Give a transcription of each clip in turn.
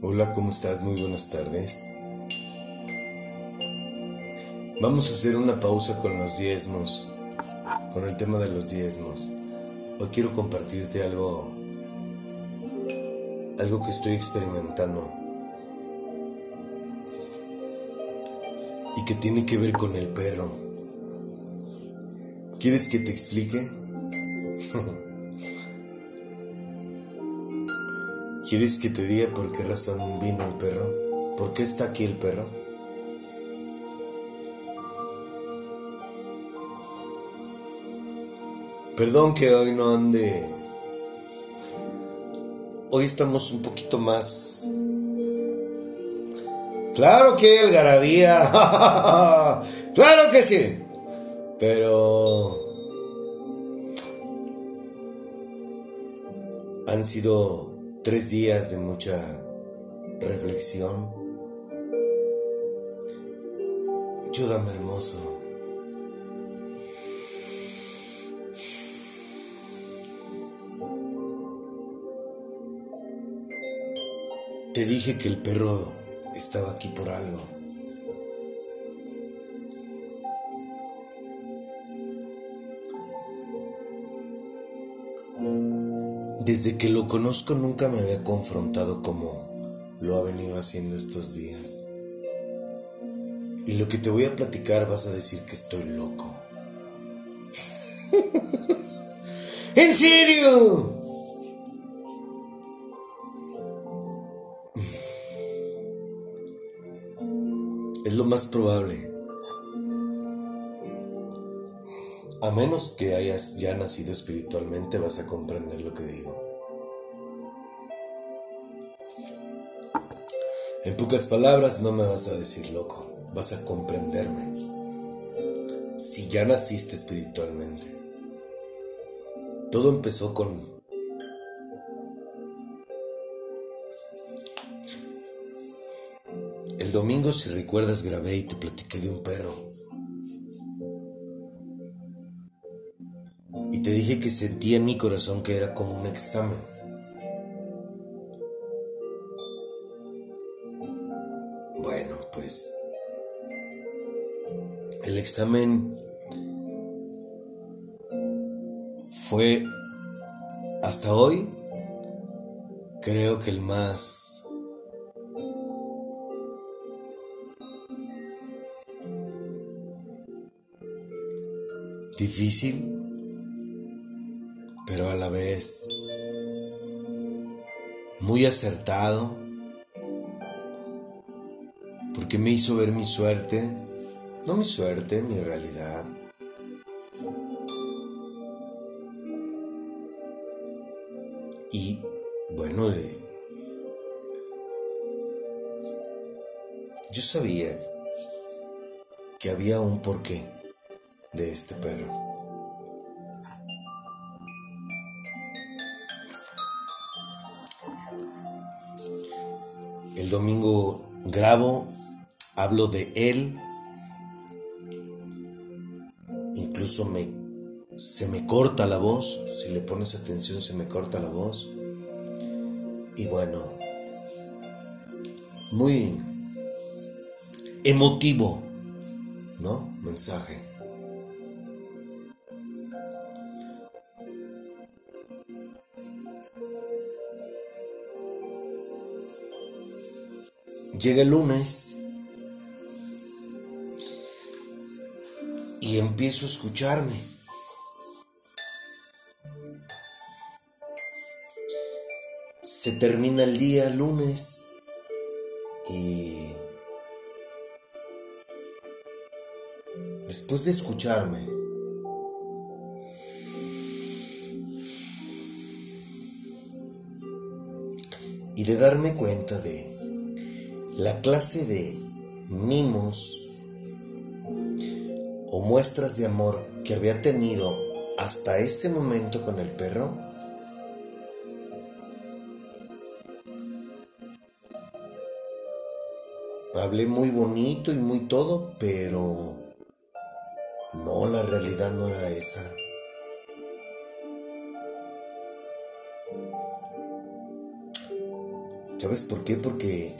Hola, ¿cómo estás? Muy buenas tardes. Vamos a hacer una pausa con los diezmos, con el tema de los diezmos. Hoy quiero compartirte algo, algo que estoy experimentando y que tiene que ver con el perro. ¿Quieres que te explique? ¿Quieres que te diga por qué razón vino el perro? ¿Por qué está aquí el perro? Perdón que hoy no ande. Hoy estamos un poquito más. Claro que el garabía. claro que sí. Pero. Han sido tres días de mucha reflexión. Ayúdame, hermoso. Te dije que el perro estaba aquí por algo. Desde que lo conozco nunca me había confrontado como lo ha venido haciendo estos días. Y lo que te voy a platicar vas a decir que estoy loco. ¿En serio? Es lo más probable. A menos que hayas ya nacido espiritualmente, vas a comprender lo que digo. En pocas palabras, no me vas a decir loco, vas a comprenderme. Si ya naciste espiritualmente. Todo empezó con... El domingo, si recuerdas, grabé y te platiqué de un perro. Y te dije que sentía en mi corazón que era como un examen. Bueno, pues el examen fue hasta hoy, creo que el más difícil, pero a la vez muy acertado, porque me hizo ver mi suerte, no mi suerte, mi realidad. Y bueno, yo sabía que había un porqué de este perro. Domingo grabo, hablo de él, incluso me, se me corta la voz, si le pones atención se me corta la voz. Y bueno, muy emotivo, ¿no? Mensaje. Llega el lunes y empiezo a escucharme. Se termina el día lunes y después de escucharme, y de darme cuenta de la clase de mimos o muestras de amor que había tenido hasta ese momento con el perro, hablé muy bonito y muy todo, pero no, la realidad no era esa. ¿Sabes por qué? Porque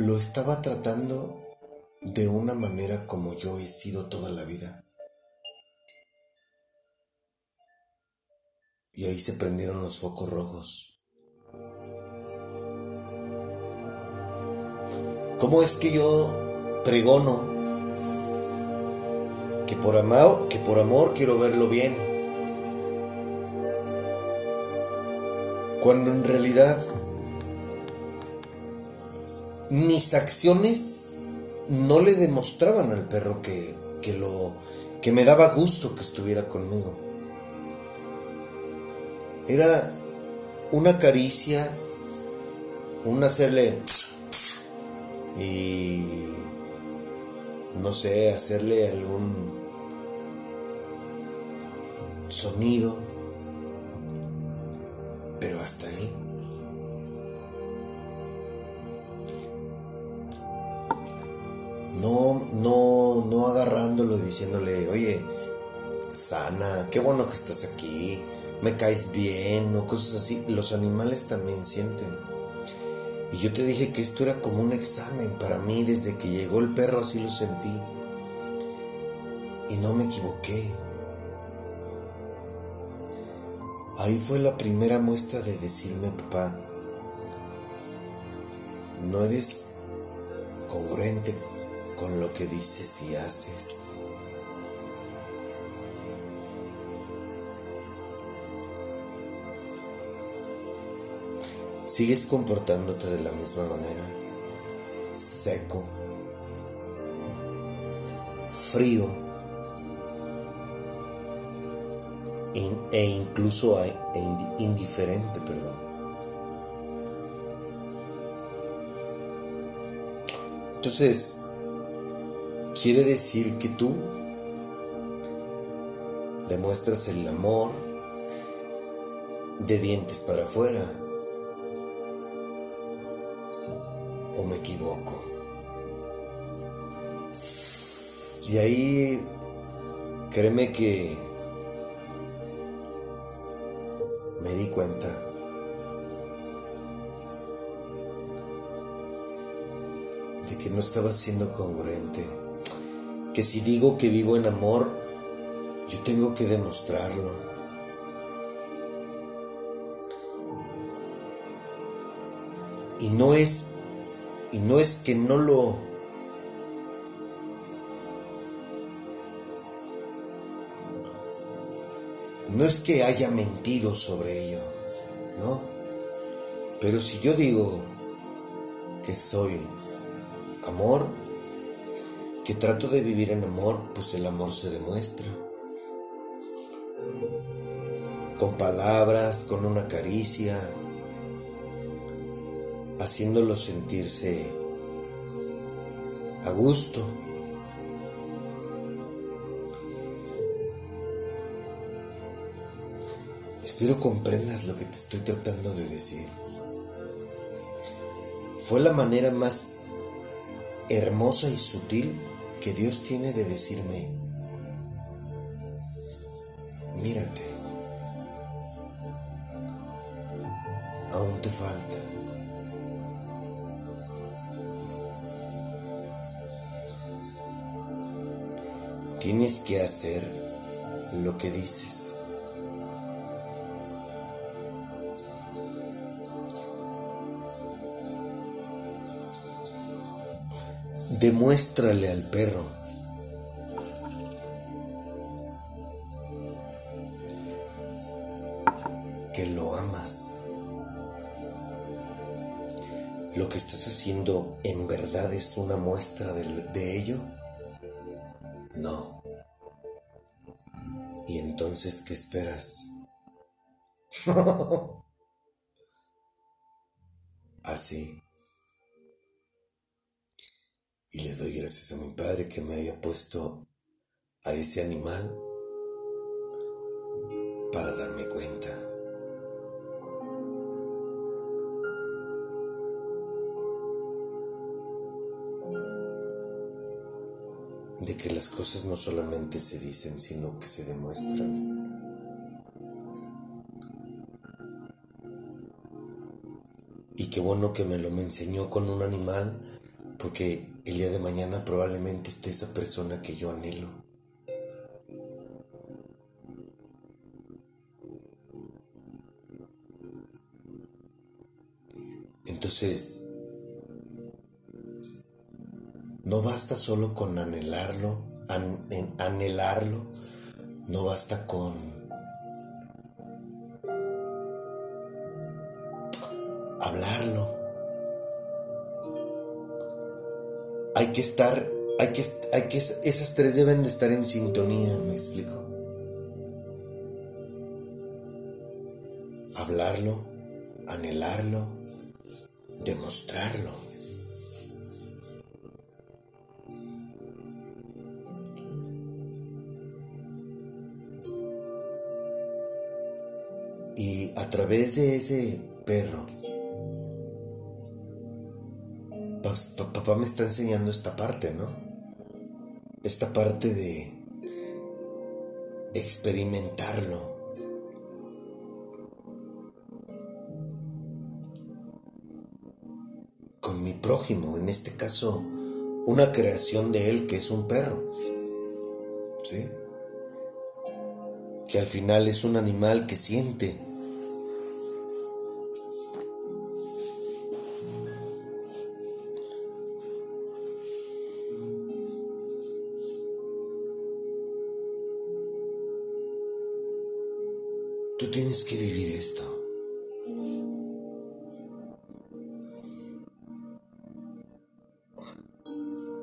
lo estaba tratando de una manera como yo he sido toda la vida. Y ahí se prendieron los focos rojos. ¿Cómo es que yo pregono que por amor, que por amor quiero verlo bien? Cuando en realidad mis acciones no le demostraban al perro que, que lo que me daba gusto que estuviera conmigo. Era una caricia, un hacerle y no sé, hacerle algún sonido, No, no, agarrándolo diciéndole, oye, sana, qué bueno que estás aquí, me caes bien o cosas así. Los animales también sienten. Y yo te dije que esto era como un examen para mí, desde que llegó el perro así lo sentí. Y no me equivoqué. Ahí fue la primera muestra de decirme, papá, no eres congruente con lo que dices y haces. Sigues comportándote de la misma manera, seco, frío e incluso e indiferente, perdón. Entonces, quiere decir que tú demuestras el amor de dientes para afuera. ¿O me equivoco? Y ahí, créeme que me di cuenta de que no estaba siendo congruente que si digo que vivo en amor, yo tengo que demostrarlo. Y no es y no es que no lo no es que haya mentido sobre ello, ¿no? Pero si yo digo que soy amor, que trato de vivir en amor, pues el amor se demuestra. Con palabras, con una caricia, haciéndolo sentirse a gusto. Espero comprendas lo que te estoy tratando de decir. Fue la manera más hermosa y sutil que Dios tiene de decirme, Demuéstrale al perro que lo amas. ¿Lo que estás haciendo en verdad es una muestra de, ello? No. ¿Y entonces qué esperas? Así. Y le doy gracias a mi Padre que me haya puesto a ese animal para darme cuenta. de que las cosas no solamente se dicen, sino que se demuestran. Y qué bueno que me lo me enseñó con un animal, porque el día de mañana probablemente esté esa persona que yo anhelo. Entonces, no basta solo con anhelarlo, anhelarlo, no basta con Hay que estar, hay que, hay que, esas tres deben de estar en sintonía, me explico. Hablarlo, anhelarlo, demostrarlo. Y a través de ese perro, papá me está enseñando esta parte, ¿no? Esta parte de experimentarlo. Con mi prójimo, en este caso, una creación de él que es un perro. ¿Sí? Que al final es un animal que siente tienes que vivir esto.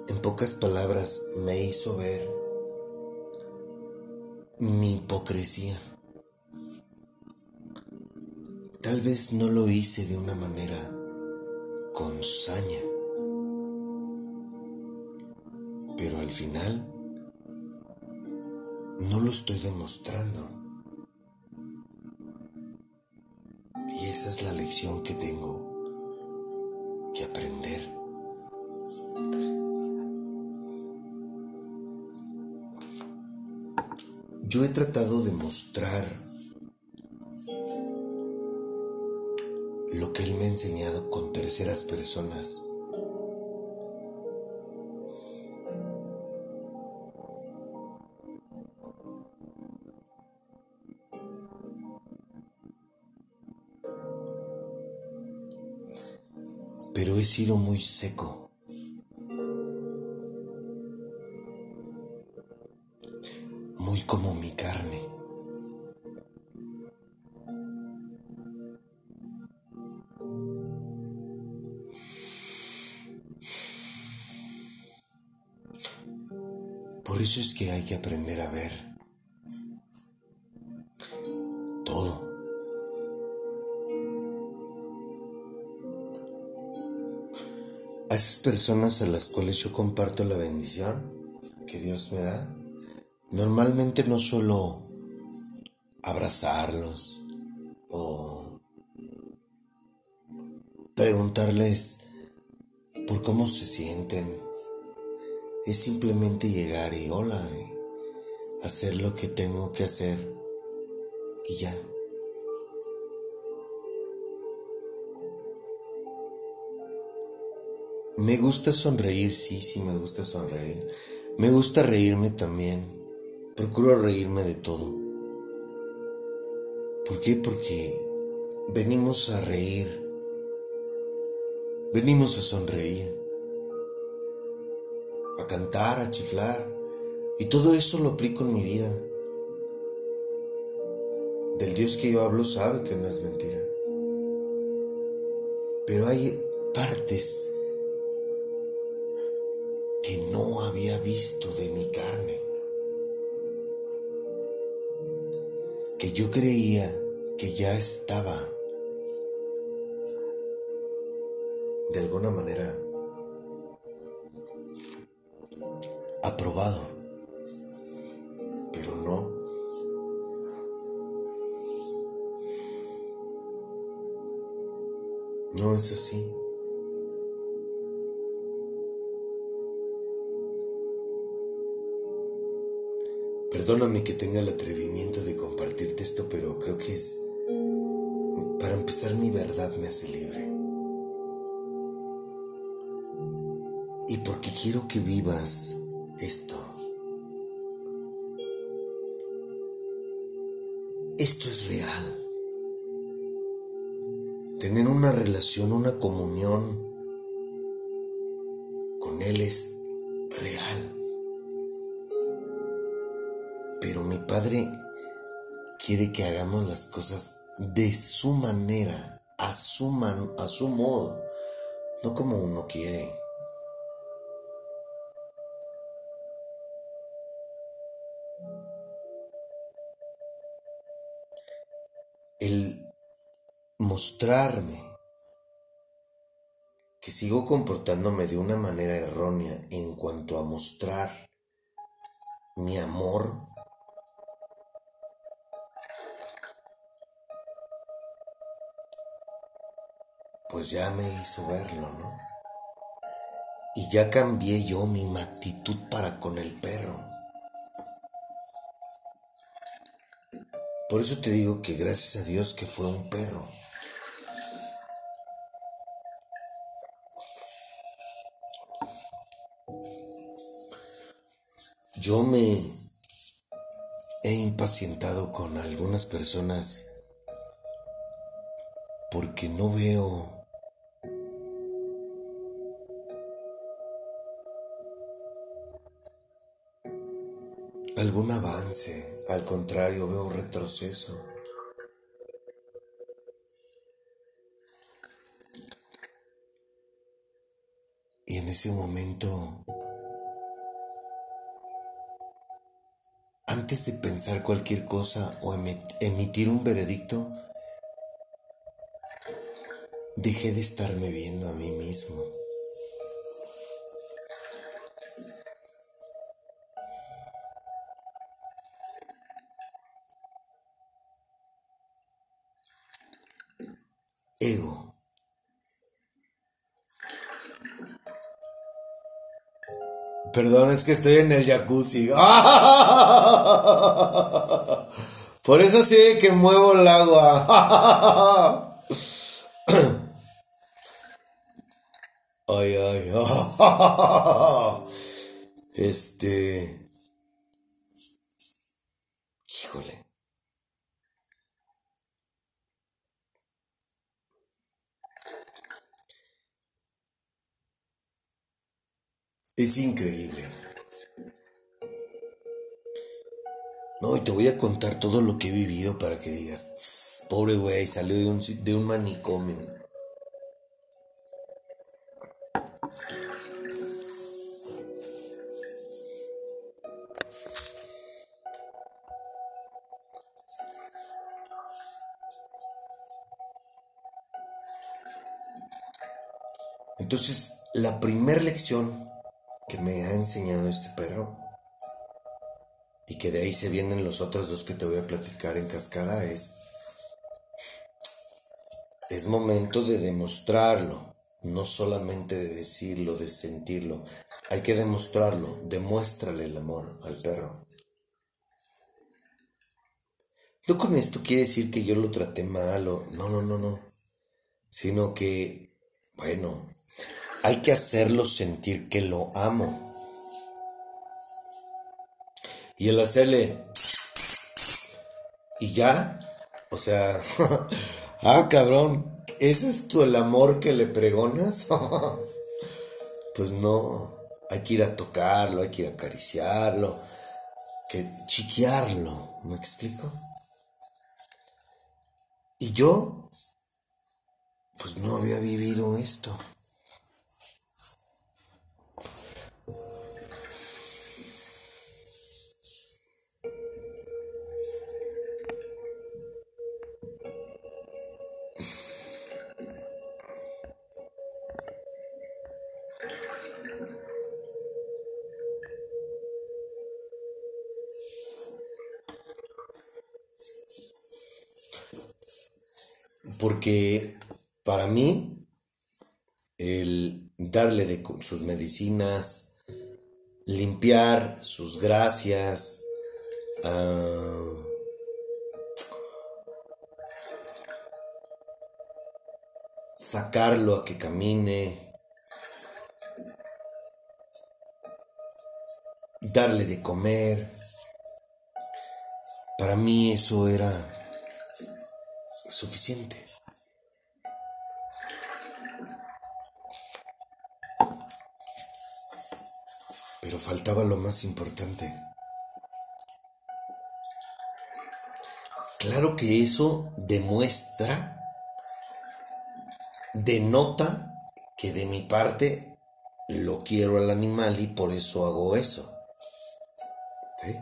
En pocas palabras me hizo ver mi hipocresía. Tal vez no lo hice de una manera con saña, pero al final no lo estoy demostrando. Que tengo que aprender. Yo he tratado de mostrar lo que Él me ha enseñado con terceras personas. He sido muy seco. Muy como mi carne. Por eso es que hay que aprender a ver esas personas a las cuales yo comparto la bendición que Dios me da, normalmente no suelo abrazarlos o preguntarles por cómo se sienten. Es simplemente llegar y hola, hacer lo que tengo que hacer y ya. Me gusta sonreír, sí, sí, me gusta sonreír. Me gusta reírme también. Procuro reírme de todo. ¿Por qué? Porque venimos a reír. Venimos a sonreír. A cantar, a chiflar. Y todo eso lo aplico en mi vida. Del Dios que yo hablo sabe que no es mentira. Pero hay partes que no había visto de mi carne, que yo creía que ya estaba de alguna manera aprobado, pero no. No es así. Perdóname que tenga el atrevimiento de compartirte esto, pero creo que es, para empezar, mi verdad me hace libre. Y porque quiero que vivas esto. Esto es real. Tener una relación, una comunión con Él es Padre quiere que hagamos las cosas de su manera, a su, a su modo, no como uno quiere. El mostrarme que sigo comportándome de una manera errónea en cuanto a mostrar mi amor pues ya me hizo verlo, ¿no? Y ya cambié yo mi actitud para con el perro. Por eso te digo que gracias a Dios que fue un perro. Yo me he impacientado con algunas personas porque no veo algún avance, al contrario, veo un retroceso. Y en ese momento, antes de pensar cualquier cosa o emitir un veredicto, dejé de estarme viendo a mí mismo. Perdón, es que estoy en el jacuzzi. Por eso sí que muevo el agua. Ay, ay. Este. Es increíble. No, y te voy a contar todo lo que he vivido para que digas, pobre güey, salió de un, de un manicomio. Entonces, la primera lección que me ha enseñado este perro y que de ahí se vienen los otros dos que te voy a platicar en cascada es es momento de demostrarlo, no solamente de decirlo, de sentirlo. Hay que demostrarlo, demuéstrale el amor al perro. No con esto quiere decir que yo lo traté mal o no, no, no, no. Sino que, bueno, hay que hacerlo sentir que lo amo. Y el hacerle... Y ya, o sea, ah, cabrón, ¿ese es tu el amor que le pregonas? pues no, hay que ir a tocarlo, hay que ir a acariciarlo, que chiquearlo, ¿me explico? Y yo, pues no había vivido esto. Para mí, el darle de sus medicinas, limpiar sus gracias, ah, sacarlo a que camine, darle de comer. Para mí eso era suficiente. Faltaba lo más importante. Claro que eso demuestra, denota que de mi parte lo quiero al animal y por eso hago eso. ¿Sí?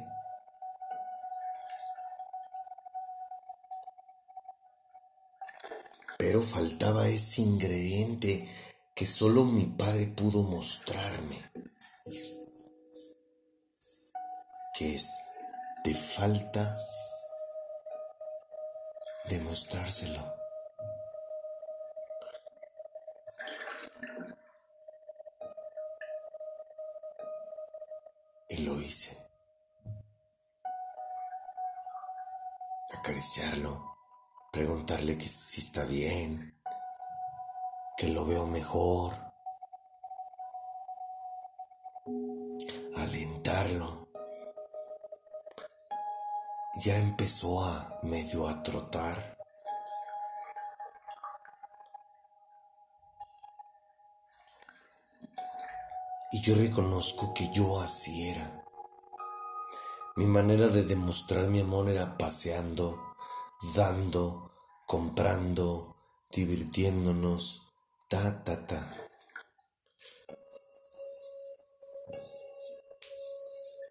Pero faltaba ese ingrediente que solo mi padre pudo mostrarme. Que es, te falta demostrárselo. Y lo hice. Acariciarlo, preguntarle que si está bien, que lo veo mejor, alentarlo. Ya empezó a medio a trotar. Y yo reconozco que yo así era. Mi manera de demostrar mi amor era paseando, dando, comprando, divirtiéndonos, ta, ta, ta.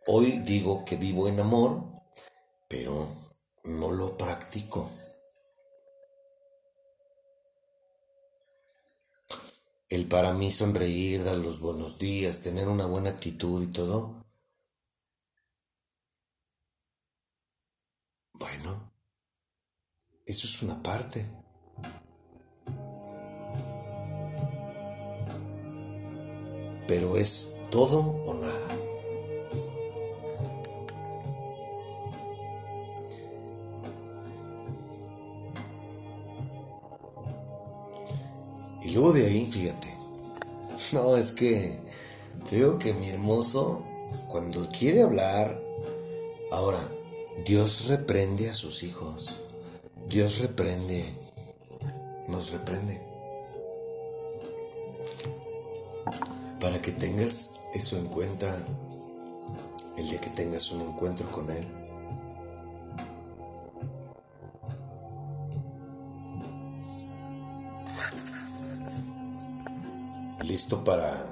Hoy digo que vivo en amor, pero no lo practico. El para mí sonreír, dar los buenos días, tener una buena actitud y todo. Bueno, eso es una parte. Pero es todo o nada. Y luego de ahí, fíjate. No, es que creo que mi hermoso, cuando quiere hablar, ahora, Dios reprende a sus hijos. Dios reprende, nos reprende. Para que tengas eso en cuenta el día que tengas un encuentro con Él. Listo para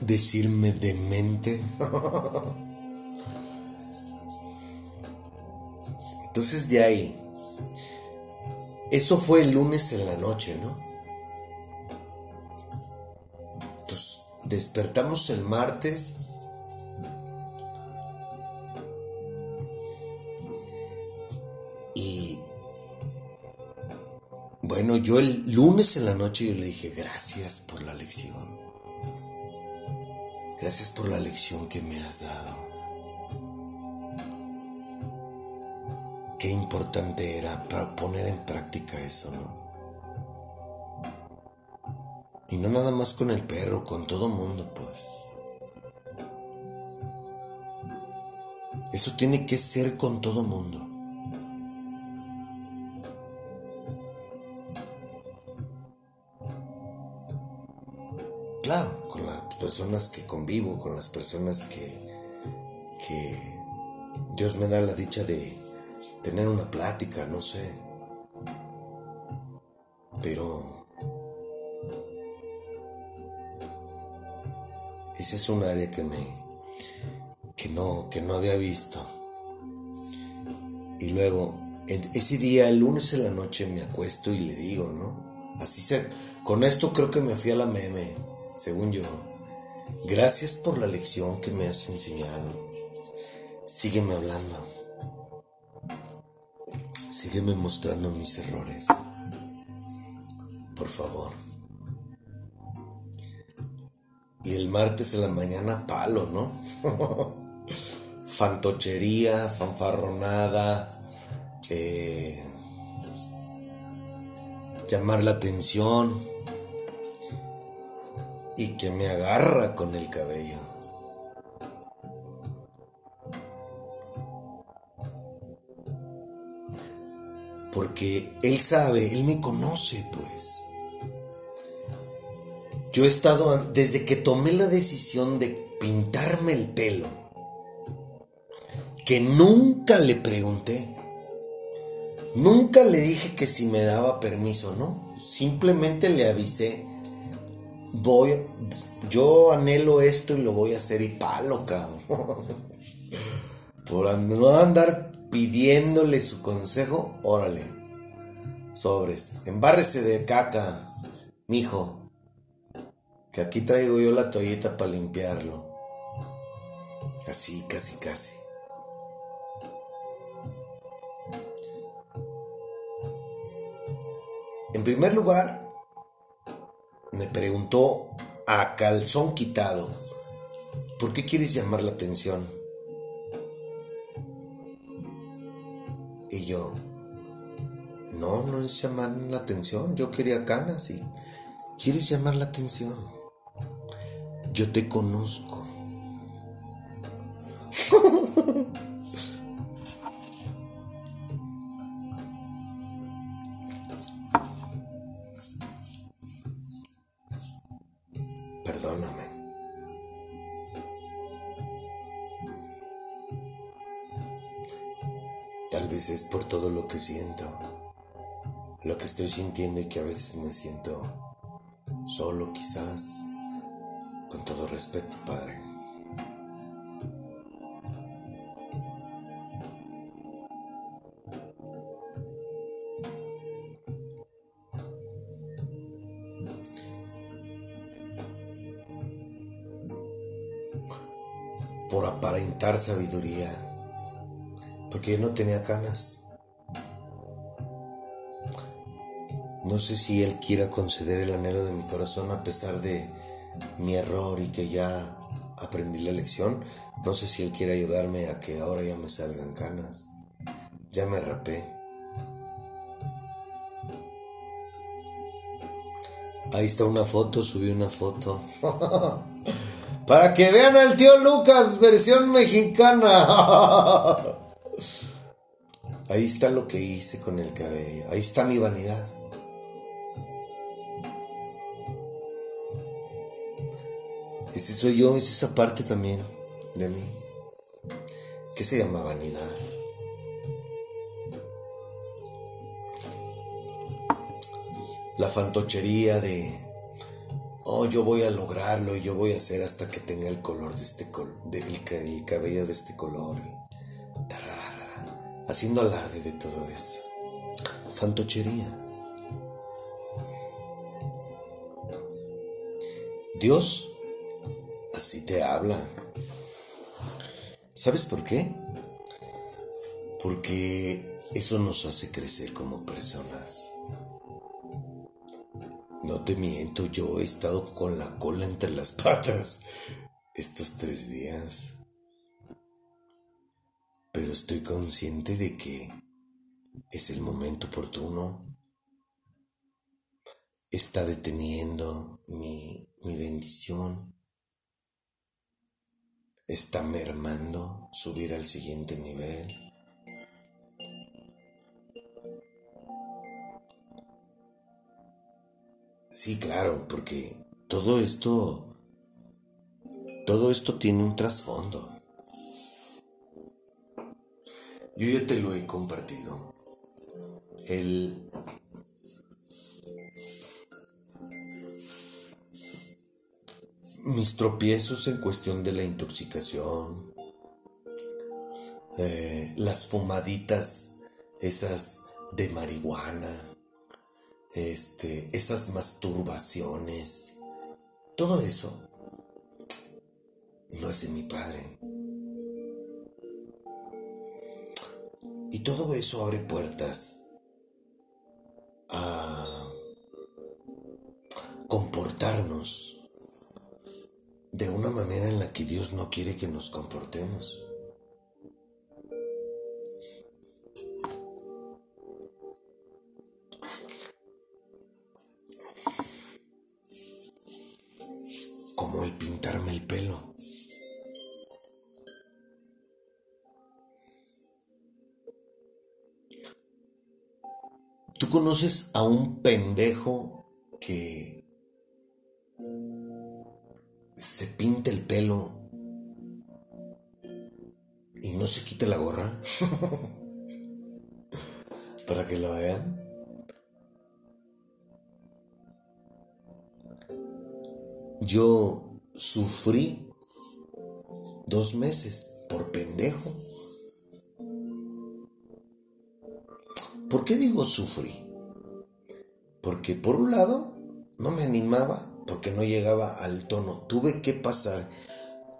decirme demente. Entonces de ahí, eso fue el lunes en la noche, ¿no? Despertamos el martes Bueno, yo el lunes en la noche yo le dije, gracias por la lección. Gracias por la lección que me has dado. Qué importante era para poner en práctica eso, ¿no? Y no nada más con el perro, con todo mundo, pues. Eso tiene que ser con todo mundo. Personas que convivo, con las personas que, que Dios me da la dicha de tener una plática, no sé. Pero ese es un área que me que no que no había visto. Y luego ese día, el lunes en la noche me acuesto y le digo, ¿no? Así se con esto creo que me fui a la meme según yo. Gracias por la lección que me has enseñado. Sígueme hablando. Sígueme mostrando mis errores. Por favor. Y el martes en la mañana palo, ¿no? Fantochería, fanfarronada, eh, llamar la atención y que me agarra con el cabello. Porque Él sabe, Él me conoce, pues. Yo he estado, desde que tomé la decisión de pintarme el pelo, que nunca le pregunté, nunca le dije que si me daba permiso, ¿no? Simplemente le avisé, voy, yo anhelo esto y lo voy a hacer y palo. Por no andar pidiéndole su consejo, órale. Sobres, embárrese de caca, mijo. Que aquí traigo yo la toallita para limpiarlo. Así, casi, casi. En primer lugar, me preguntó a calzón quitado, ¿por qué quieres llamar la atención? Y yo, no, no es llamar la atención, yo quería canas y quieres llamar la atención. Yo te conozco. Lo que estoy sintiendo y que a veces me siento solo quizás. Con todo respeto, Padre. Por aparentar sabiduría, porque yo no tenía canas. No sé si Él quiera conceder el anhelo de mi corazón a pesar de mi error y que ya aprendí la lección. No sé si él quiere ayudarme a que ahora ya me salgan canas. Ya me rapé. Ahí está una foto, subí una foto. Para que vean al tío Lucas, versión mexicana. Ahí está lo que hice con el cabello. Ahí está mi vanidad. Ese soy yo, es esa parte también de mí. que se llama vanidad? La fantochería de, oh, yo voy a lograrlo y yo voy a hacer hasta que tenga el color de este color, el, cabello de este color. haciendo alarde de todo eso. Fantochería. Dios así te habla. ¿Sabes por qué? Porque eso nos hace crecer como personas. No te miento, yo he estado con la cola entre las patas estos tres días. Pero estoy consciente de que es el momento oportuno. Está deteniendo mi, mi bendición está mermando subir al siguiente nivel. Sí, claro, porque todo esto, todo esto tiene un trasfondo. Yo ya te lo he compartido. El mis tropiezos en cuestión de la intoxicación, eh, las fumaditas, esas de marihuana, este, esas masturbaciones, todo eso no es de mi padre. Y todo eso abre puertas a comportarnos de una manera en la que Dios no quiere que nos comportemos. Como el pintarme el pelo. ¿Tú conoces a un pendejo que se pinta el pelo y no se quita la gorra? Para que lo vean. Yo sufrí dos meses por pendejo. ¿Por qué digo sufrí? Porque por un lado no me animaba porque no llegaba al tono. Tuve que pasar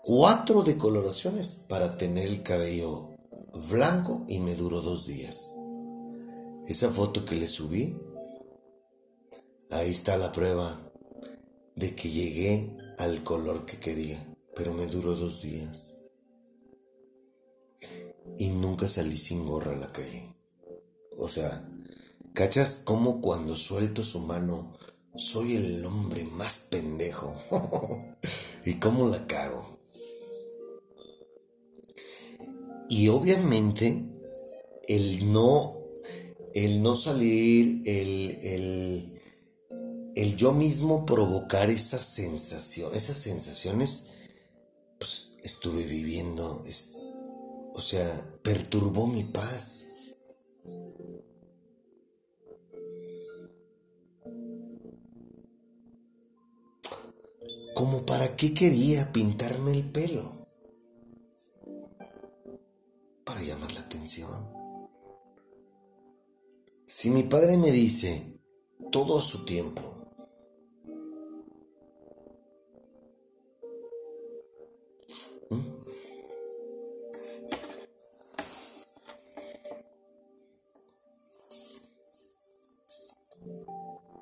cuatro decoloraciones para tener el cabello blanco y me duró dos días. Esa foto que le subí, ahí está la prueba de que llegué al color que quería, pero me duró dos días. Y nunca salí sin gorra a la calle. O sea, ¿cachas cómo cuando suelto su mano soy el hombre más pendejo? ¿Y cómo la cago? Y obviamente el no, el no salir, el, el, el yo mismo provocar esa sensación, esas sensaciones, pues estuve viviendo, o sea, perturbó mi paz. ¿Como para qué quería pintarme el pelo? Para llamar la atención. Si mi padre me dice todo a su tiempo,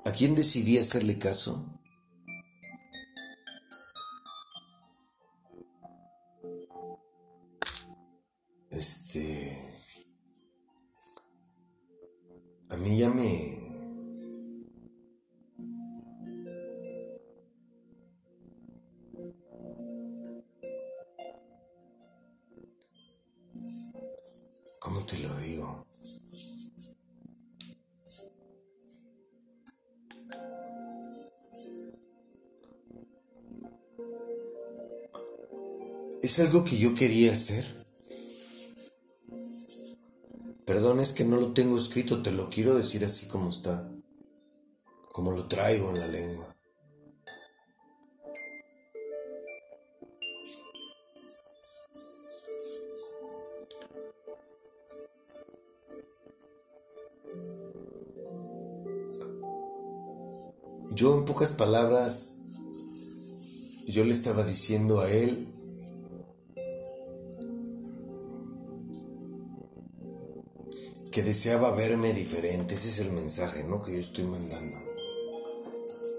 ¿A quién decidí hacerle caso? Este. A mí ya me. ¿Cómo te lo digo? Es algo que yo quería hacer. Perdón, es que no lo tengo escrito, te lo quiero decir así como está, como lo traigo en la lengua. Yo en pocas palabras, yo le estaba diciendo a él que deseaba verme diferente. Ese es el mensaje, ¿no? Que yo estoy mandando.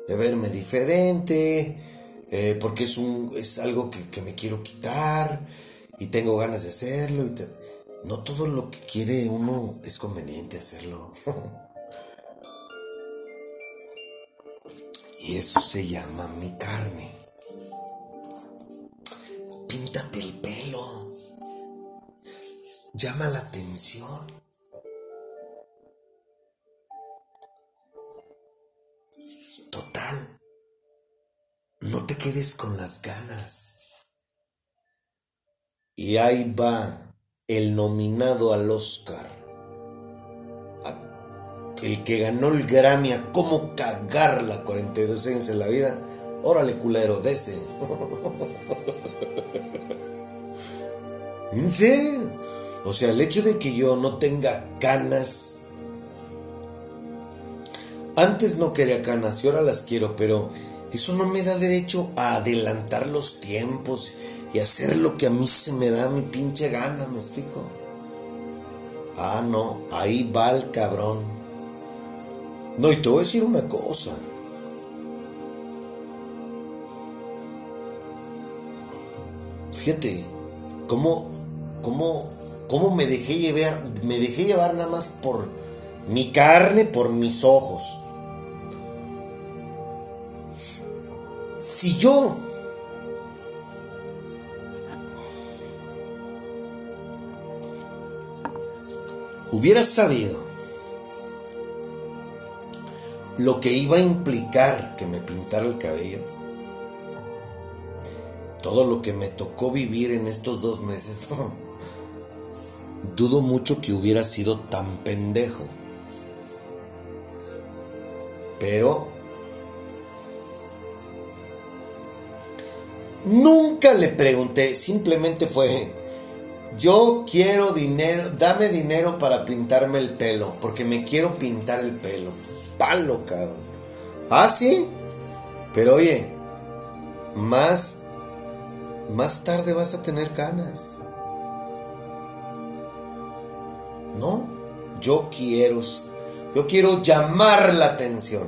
De verme diferente, eh, porque es, un, es algo que, me quiero quitar y tengo ganas de hacerlo. No todo lo que quiere uno es conveniente hacerlo. y eso se llama mi carne. Píntate el pelo. Llama la atención. No te quedes con las ganas. Y ahí va el nominado al Oscar. El que ganó el Grammy a cómo cagarla 42 años en la vida. Órale, culero, ese. ¿En serio? O sea, el hecho de que yo no tenga canas. Antes no quería canas y ahora las quiero, pero eso no me da derecho a adelantar los tiempos y hacer lo que a mí se me da mi pinche gana, ¿me explico? Ah, no, ahí va el cabrón. No, y te voy a decir una cosa. Fíjate, cómo, cómo, cómo me dejé llevar, me dejé llevar nada más por mi carne, por mis ojos. Si yo hubiera sabido lo que iba a implicar que me pintara el cabello, todo lo que me tocó vivir en estos dos meses, dudo mucho que hubiera sido tan pendejo. Pero nunca le pregunté, simplemente fue, yo quiero dinero, dame dinero para pintarme el pelo, porque me quiero pintar el pelo. Palo, cabrón. Ah, sí. Pero oye, más, más tarde vas a tener ganas. No, yo quiero, yo quiero llamar la atención.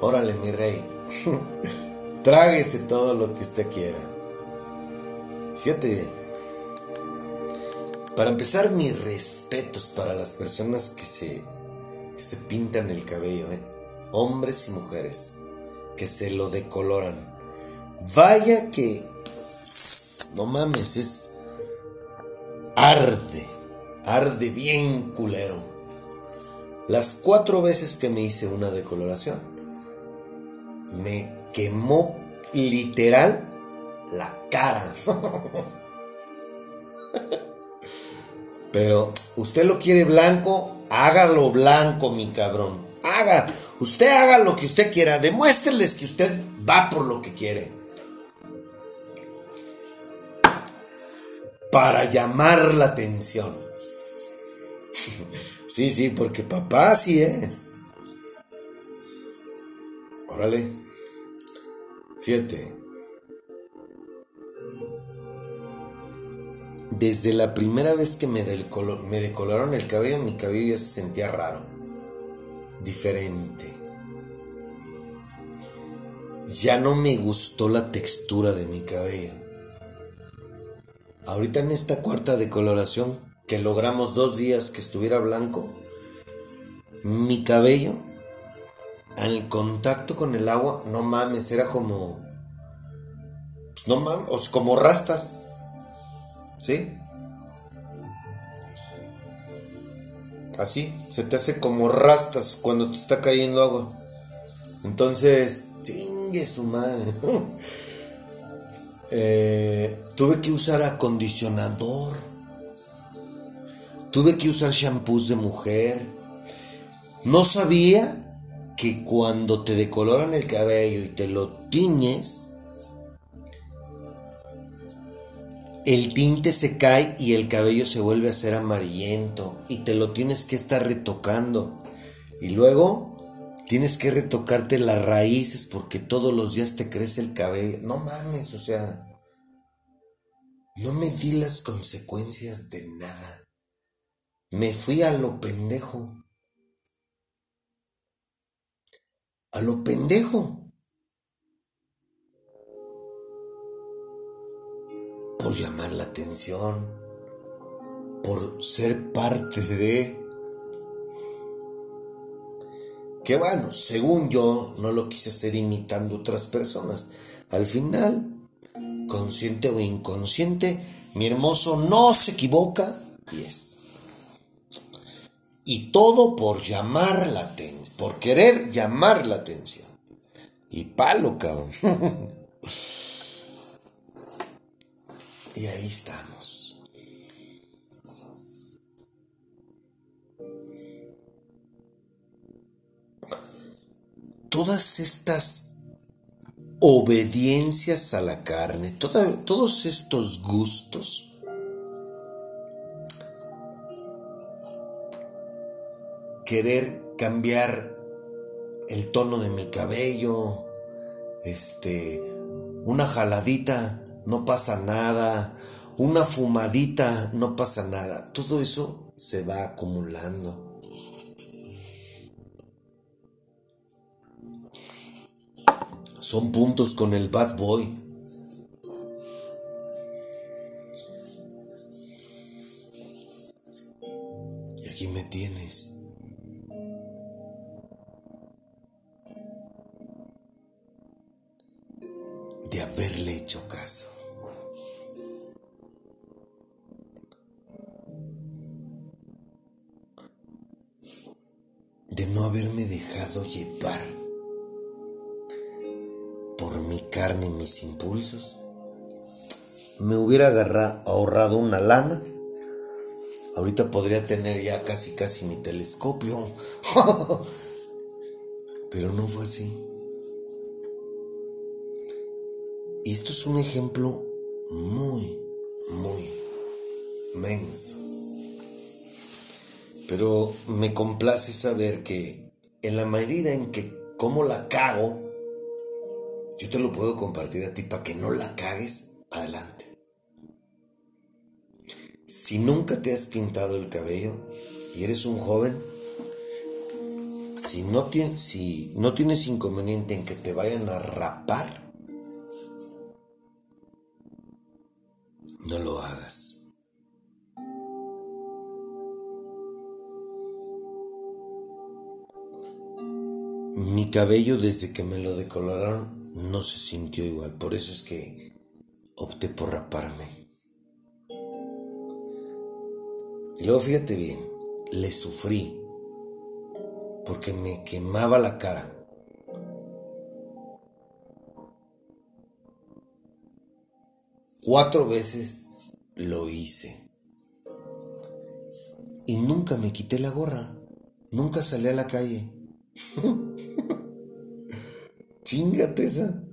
Órale, mi rey. Tráguese todo lo que usted quiera. Fíjate Para empezar, mis respetos para las personas que se, que se pintan el cabello, ¿eh? hombres y mujeres, que se lo decoloran. Vaya que, no mames, es arde, arde bien culero. Las cuatro veces que me hice una decoloración, me quemó literal la cara. Pero usted lo quiere blanco, hágalo blanco, mi cabrón. Haga, usted haga lo que usted quiera. Demuéstreles que usted va por lo que quiere. Para llamar la atención. sí, sí, porque papá sí es. Órale. Fíjate. Desde la primera vez que me, me decoloraron el cabello, mi cabello ya se sentía raro, diferente. Ya no me gustó la textura de mi cabello. Ahorita en esta cuarta decoloración que logramos dos días que estuviera blanco, mi cabello al contacto con el agua, no mames, era como. Pues no mames, como rastas. ¿Sí? Así, se te hace como rastas cuando te está cayendo agua. Entonces, tingue su madre. Eh, tuve que usar acondicionador. Tuve que usar shampoos de mujer. No sabía que cuando te decoloran el cabello y te lo tiñes, el tinte se cae y el cabello se vuelve a ser amarillento y te lo tienes que estar retocando. Y luego tienes que retocarte las raíces porque todos los días te crece el cabello. No mames, o sea, no me di las consecuencias de nada. Me fui a lo pendejo. A lo pendejo. Por llamar la atención, por ser parte de... Que bueno, según yo, no lo quise hacer imitando otras personas. Al final, consciente o inconsciente, mi hermoso no se equivoca y es. Y todo por llamar la atención, por querer llamar la atención. Y palo, cabrón. y ahí estamos. Todas estas obediencias a la carne, todos estos gustos, querer cambiar el tono de mi cabello, este, una jaladita, no pasa nada, una fumadita, no pasa nada. Todo eso se va acumulando. Son puntos con el bad boy. Hubiera ahorrado una lana. Ahorita podría tener ya casi casi mi telescopio. Pero no fue así. Y esto es un ejemplo muy, muy menso. Pero me complace saber que en la medida en que como la cago, yo te lo puedo compartir a ti para que no la cagues adelante. Si nunca te has pintado el cabello y eres un joven, si no, tienes, si no tienes inconveniente en que te vayan a rapar, no lo hagas. Mi cabello desde que me lo decoloraron no se sintió igual, por eso es que opté por raparme. Y luego fíjate bien, le sufrí porque me quemaba la cara. Cuatro veces lo hice. Y nunca me quité la gorra. Nunca salí a la calle. Chingate esa.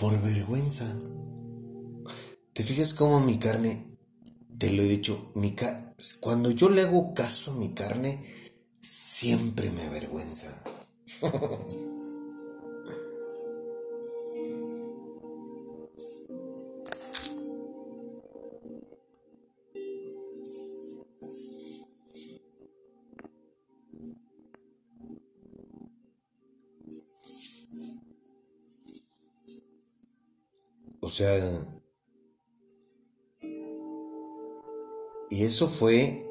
Por vergüenza. ¿Te fijas cómo mi carne, te lo he dicho, mi cuando yo le hago caso a mi carne, siempre me avergüenza. sea, y eso fue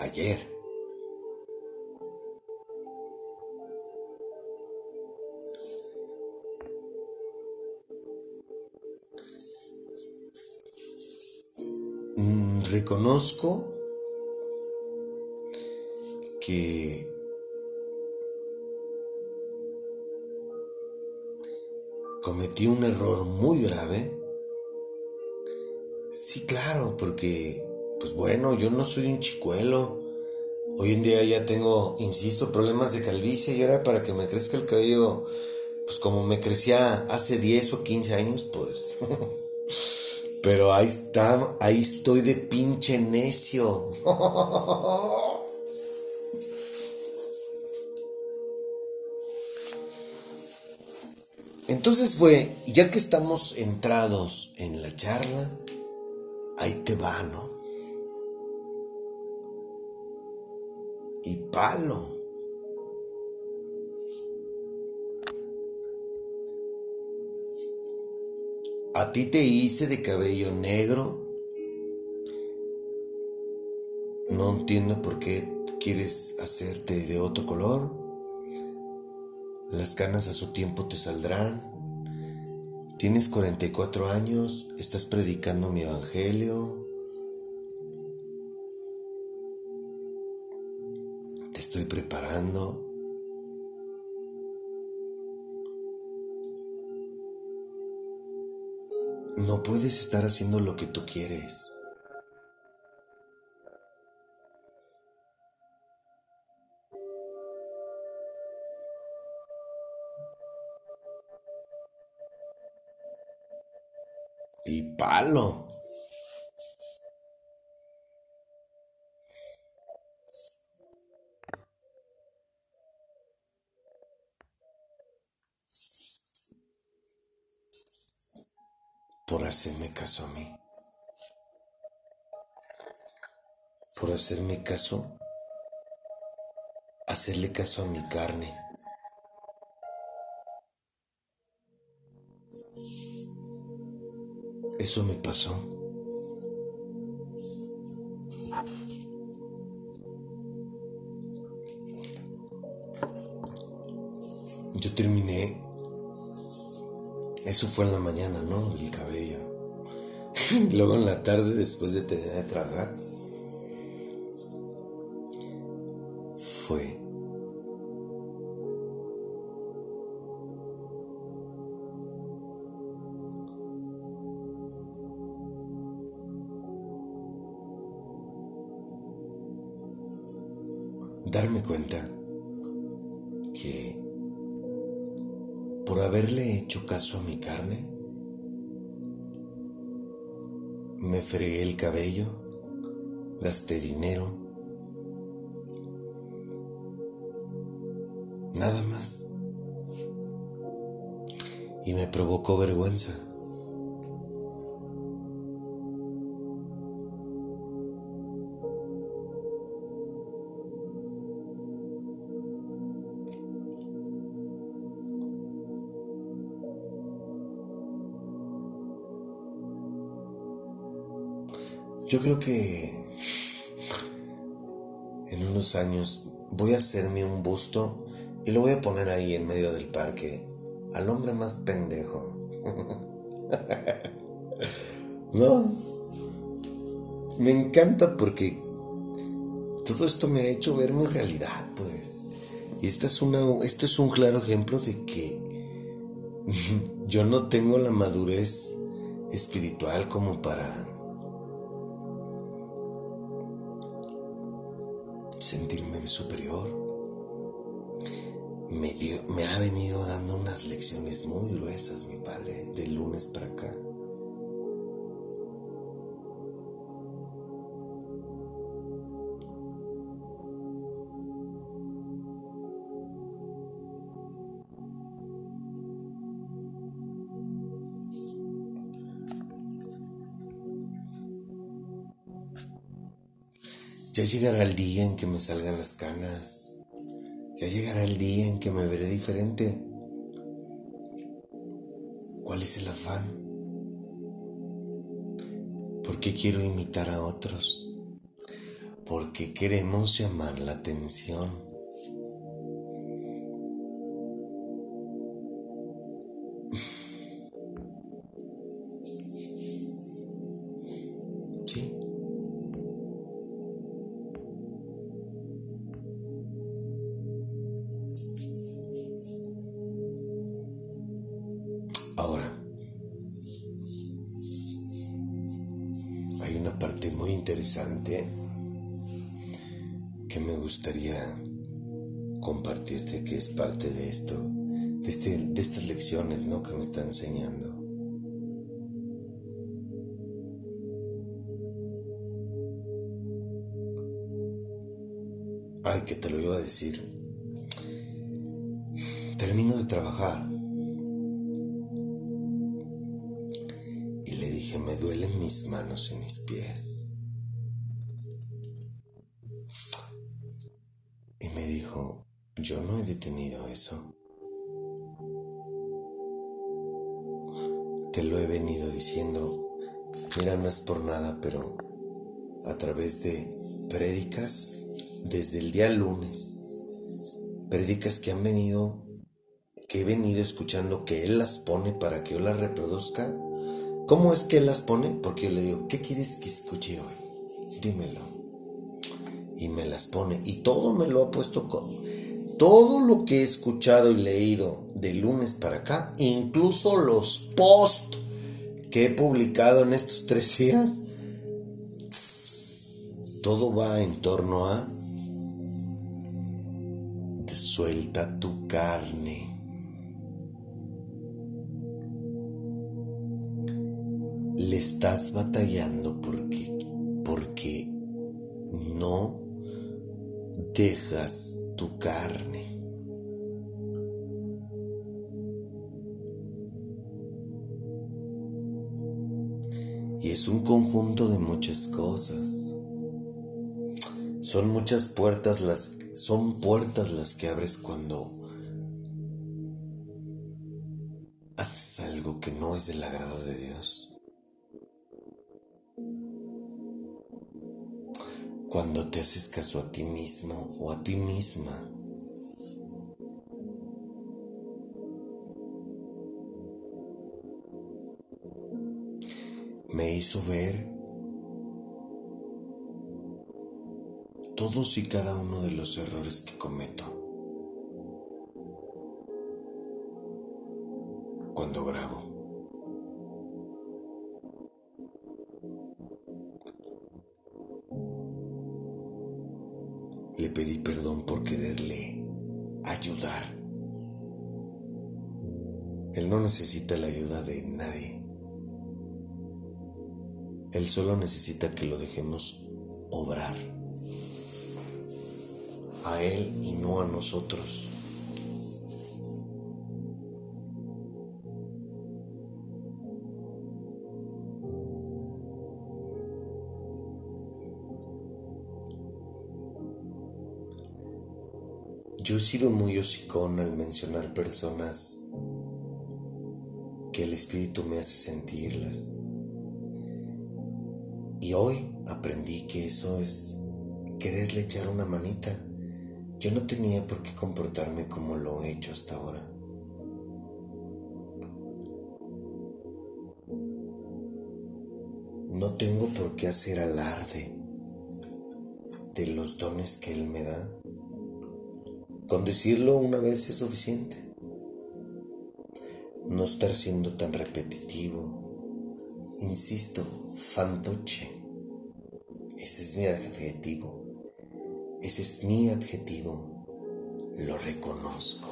ayer. Mm, reconozco que cometí un error muy grave? Sí, claro, porque, pues bueno, yo no soy un chicuelo. Hoy en día ya tengo, insisto, problemas de calvicie y ahora para que me crezca el cabello, pues como me crecía hace 10 o 15 años, pues. Pero ahí está, ahí estoy de pinche necio. Entonces fue, ya que estamos entrados en la charla, ahí te va, ¿no? Y palo. A ti te hice de cabello negro. No entiendo por qué quieres hacerte de otro color. Las canas a su tiempo te saldrán. Tienes 44 años, estás predicando mi evangelio. Te estoy preparando. No puedes estar haciendo lo que tú quieres. Y palo. Por hacerme caso a mí. Por hacerme caso. Hacerle caso a mi carne. Eso me pasó. yo terminé. Eso fue en la mañana, ¿no? El cabello. Luego en la tarde, después de tener de tragar, fue darme cuenta que por haberle hecho caso a mi carne, me fregué el cabello, gasté dinero, nada más. Y me provocó vergüenza. Creo que en unos años voy a hacerme un busto y lo voy a poner ahí en medio del parque al hombre más pendejo. no. Me encanta porque todo esto me ha hecho ver mi realidad, pues. Y esta es una, esto es un claro ejemplo de que yo no tengo la madurez espiritual como para sentirme superior. Me, me ha venido dando unas lecciones muy gruesas, mi padre, de lunes para acá. Llegará el día en que me salgan las canas. Ya llegará el día en que me veré diferente. ¿Cuál es el afán? ¿Por qué quiero imitar a otros? ¿Por qué queremos llamar la atención? Me duelen mis manos y mis pies. Yo no he detenido eso. Te lo he venido diciendo. Mira, no es por nada, pero a través de prédicas desde el día lunes, prédicas que han venido, que he venido escuchando, que él las pone para que yo las reproduzca. ¿Cómo es que él las pone? Porque yo le digo, ¿qué quieres que escuche hoy? Dímelo. Y me las pone. Y todo me lo ha puesto todo lo que he escuchado y leído de lunes para acá, incluso los posts que he publicado en estos tres días, todo va en torno a suelta tu carne. Estás batallando porque porque no dejas tu carne. Y es un conjunto de muchas cosas. Son muchas puertas las son puertas las que abres cuando haces algo que no es del agrado de Dios. cuando te haces caso a ti mismo o a ti misma. Me hizo ver todos y cada uno de los errores que cometo cuando grabo. Pedí perdón por quererle ayudar. Él no necesita la ayuda de nadie. Él solo necesita que lo dejemos obrar. A Él y no a nosotros. Yo he sido muy hocicón al mencionar personas que el Espíritu me hace sentirlas. Y hoy aprendí que eso es quererle echar una manita. Yo no tenía por qué comportarme como lo he hecho hasta ahora. No tengo por qué hacer alarde de los dones que Él me da. Con decirlo una vez es suficiente. No estar siendo tan repetitivo. Insisto, fantoche. Ese es mi adjetivo. Ese es mi adjetivo. Lo reconozco.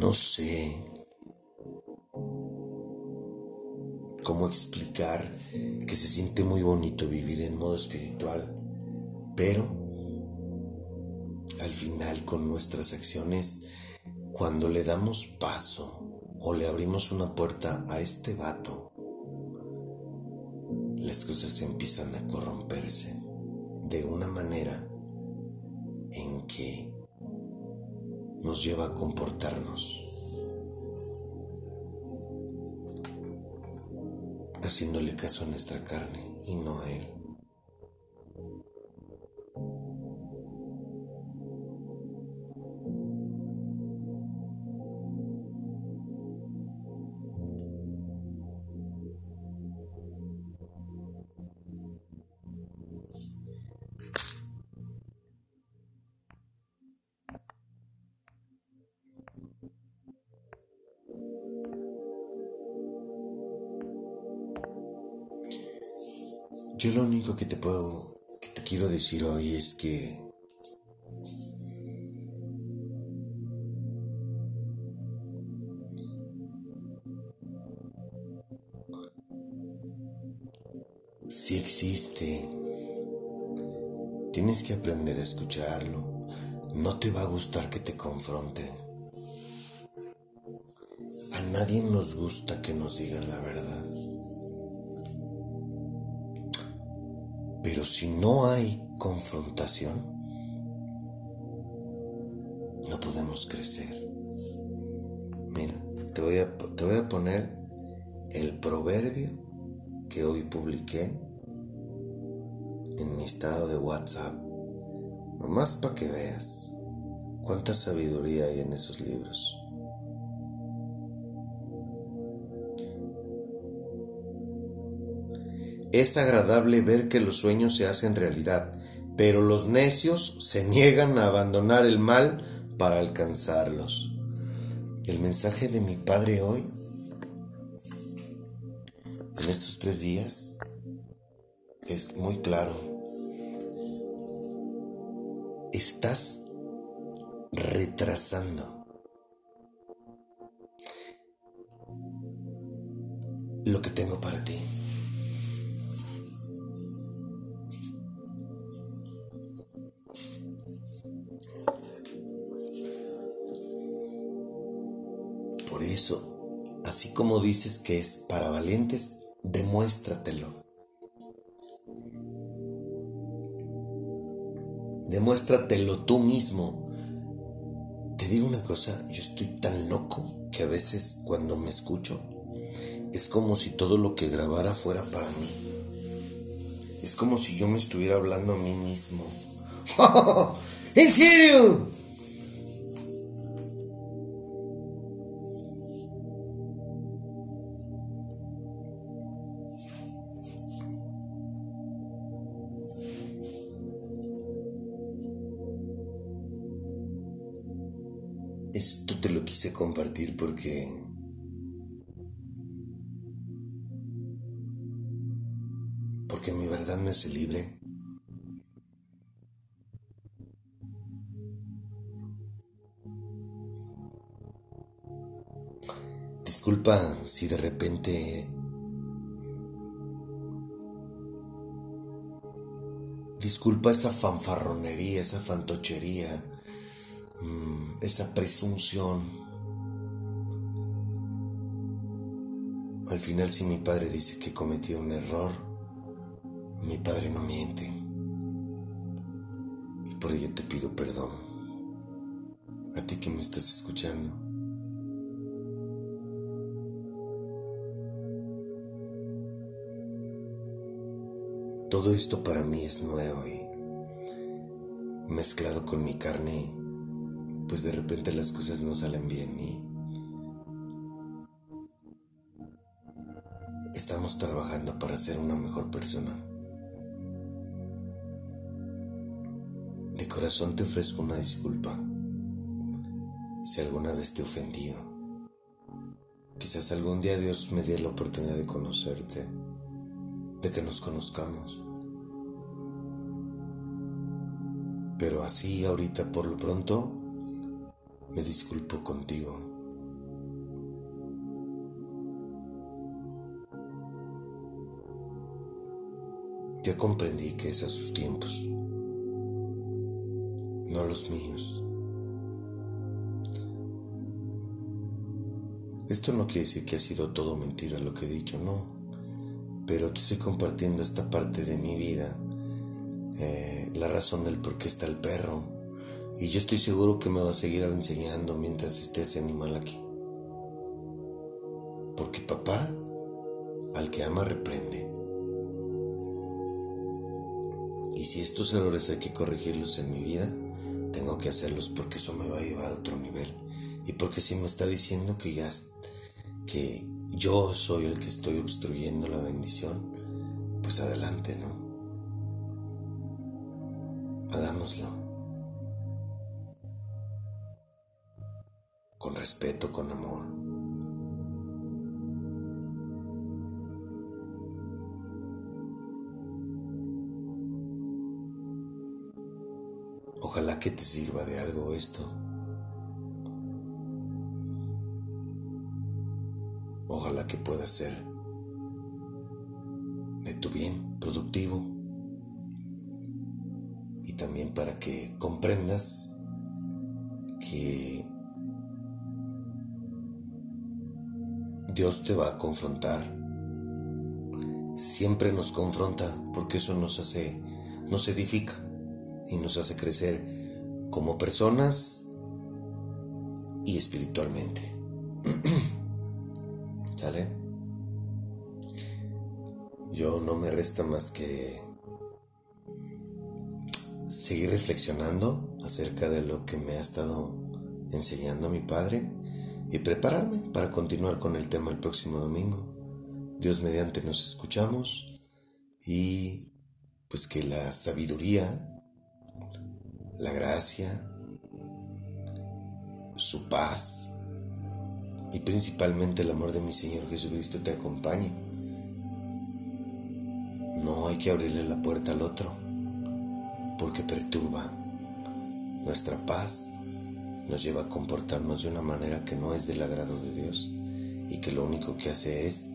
No sé cómo explicar que se siente muy bonito vivir en modo espiritual pero al final con nuestras acciones, cuando le damos paso o le abrimos una puerta a este vato, las cosas empiezan a corromperse de una manera en que nos lleva a comportarnos haciéndole caso a nuestra carne y no a él. Decir hoy es que si existe, tienes que aprender a escucharlo. No te va a gustar que te confronte. A nadie nos gusta que nos digan la verdad. Pero si no hay confrontación, no podemos crecer. Mira, te voy a, te voy a poner el proverbio que hoy publiqué en mi estado de WhatsApp. Nomás para que veas cuánta sabiduría hay en esos libros. Es agradable ver que los sueños se hacen realidad, pero los necios se niegan a abandonar el mal para alcanzarlos. El mensaje de mi padre hoy, en estos tres días, es muy claro. Estás retrasando lo que tengo para ti. Así como dices que es para valientes, demuéstratelo. Demuéstratelo tú mismo. Te digo una cosa, yo estoy tan loco que a veces cuando me escucho es como si todo lo que grabara fuera para mí. Es como si yo me estuviera hablando a mí mismo. ¿En serio? Verdad me libre. Disculpa si de repente Disculpa esa fanfarronería, esa fantochería, mm, esa presunción. Al final si mi padre dice que cometí un error, mi padre no miente. Y por ello te pido perdón. A ti que me estás escuchando. Todo esto para mí es nuevo y mezclado con mi carne, pues de repente las cosas no salen bien y estamos trabajando para ser una mejor persona. Te ofrezco una disculpa si alguna vez te he ofendido. Quizás algún día Dios me dé la oportunidad de conocerte de que nos conozcamos. Pero así ahorita por lo pronto me disculpo contigo. Ya comprendí que es a sus tiempos, míos. Esto no quiere decir que ha sido todo mentira lo que he dicho, no pero te estoy compartiendo esta parte de mi vida, eh, la razón del por qué está el perro. Y yo estoy seguro que me va a seguir enseñando mientras esté ese animal aquí. Porque papá, al que ama, reprende. Y si estos errores hay que corregirlos en mi vida, tengo que hacerlos porque eso me va a llevar a otro nivel. Y porque si me está diciendo que ya que yo soy el que estoy obstruyendo la bendición, pues adelante, ¿no? Hagámoslo. Con respeto, con amor. Que te sirva de algo esto. Ojalá que pueda ser de tu bien, productivo. Y también para que comprendas que Dios te va a confrontar. Siempre nos confronta porque eso nos hace, nos edifica y nos hace crecer como personas y espiritualmente. Yo no me resta más que seguir reflexionando acerca de lo que me ha estado enseñando mi padre y prepararme para continuar con el tema el próximo domingo. Dios mediante nos escuchamos y pues que la sabiduría, la gracia, su paz, y principalmente el amor de mi Señor Jesucristo te acompañe. No hay que abrirle la puerta al otro porque perturba. Nuestra paz nos lleva a comportarnos de una manera que no es del agrado de Dios y que lo único que hace es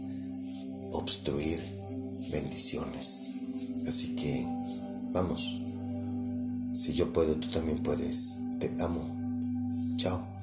obstruir bendiciones. Así que, vamos, si yo puedo, tú también puedes. Te amo. Chao.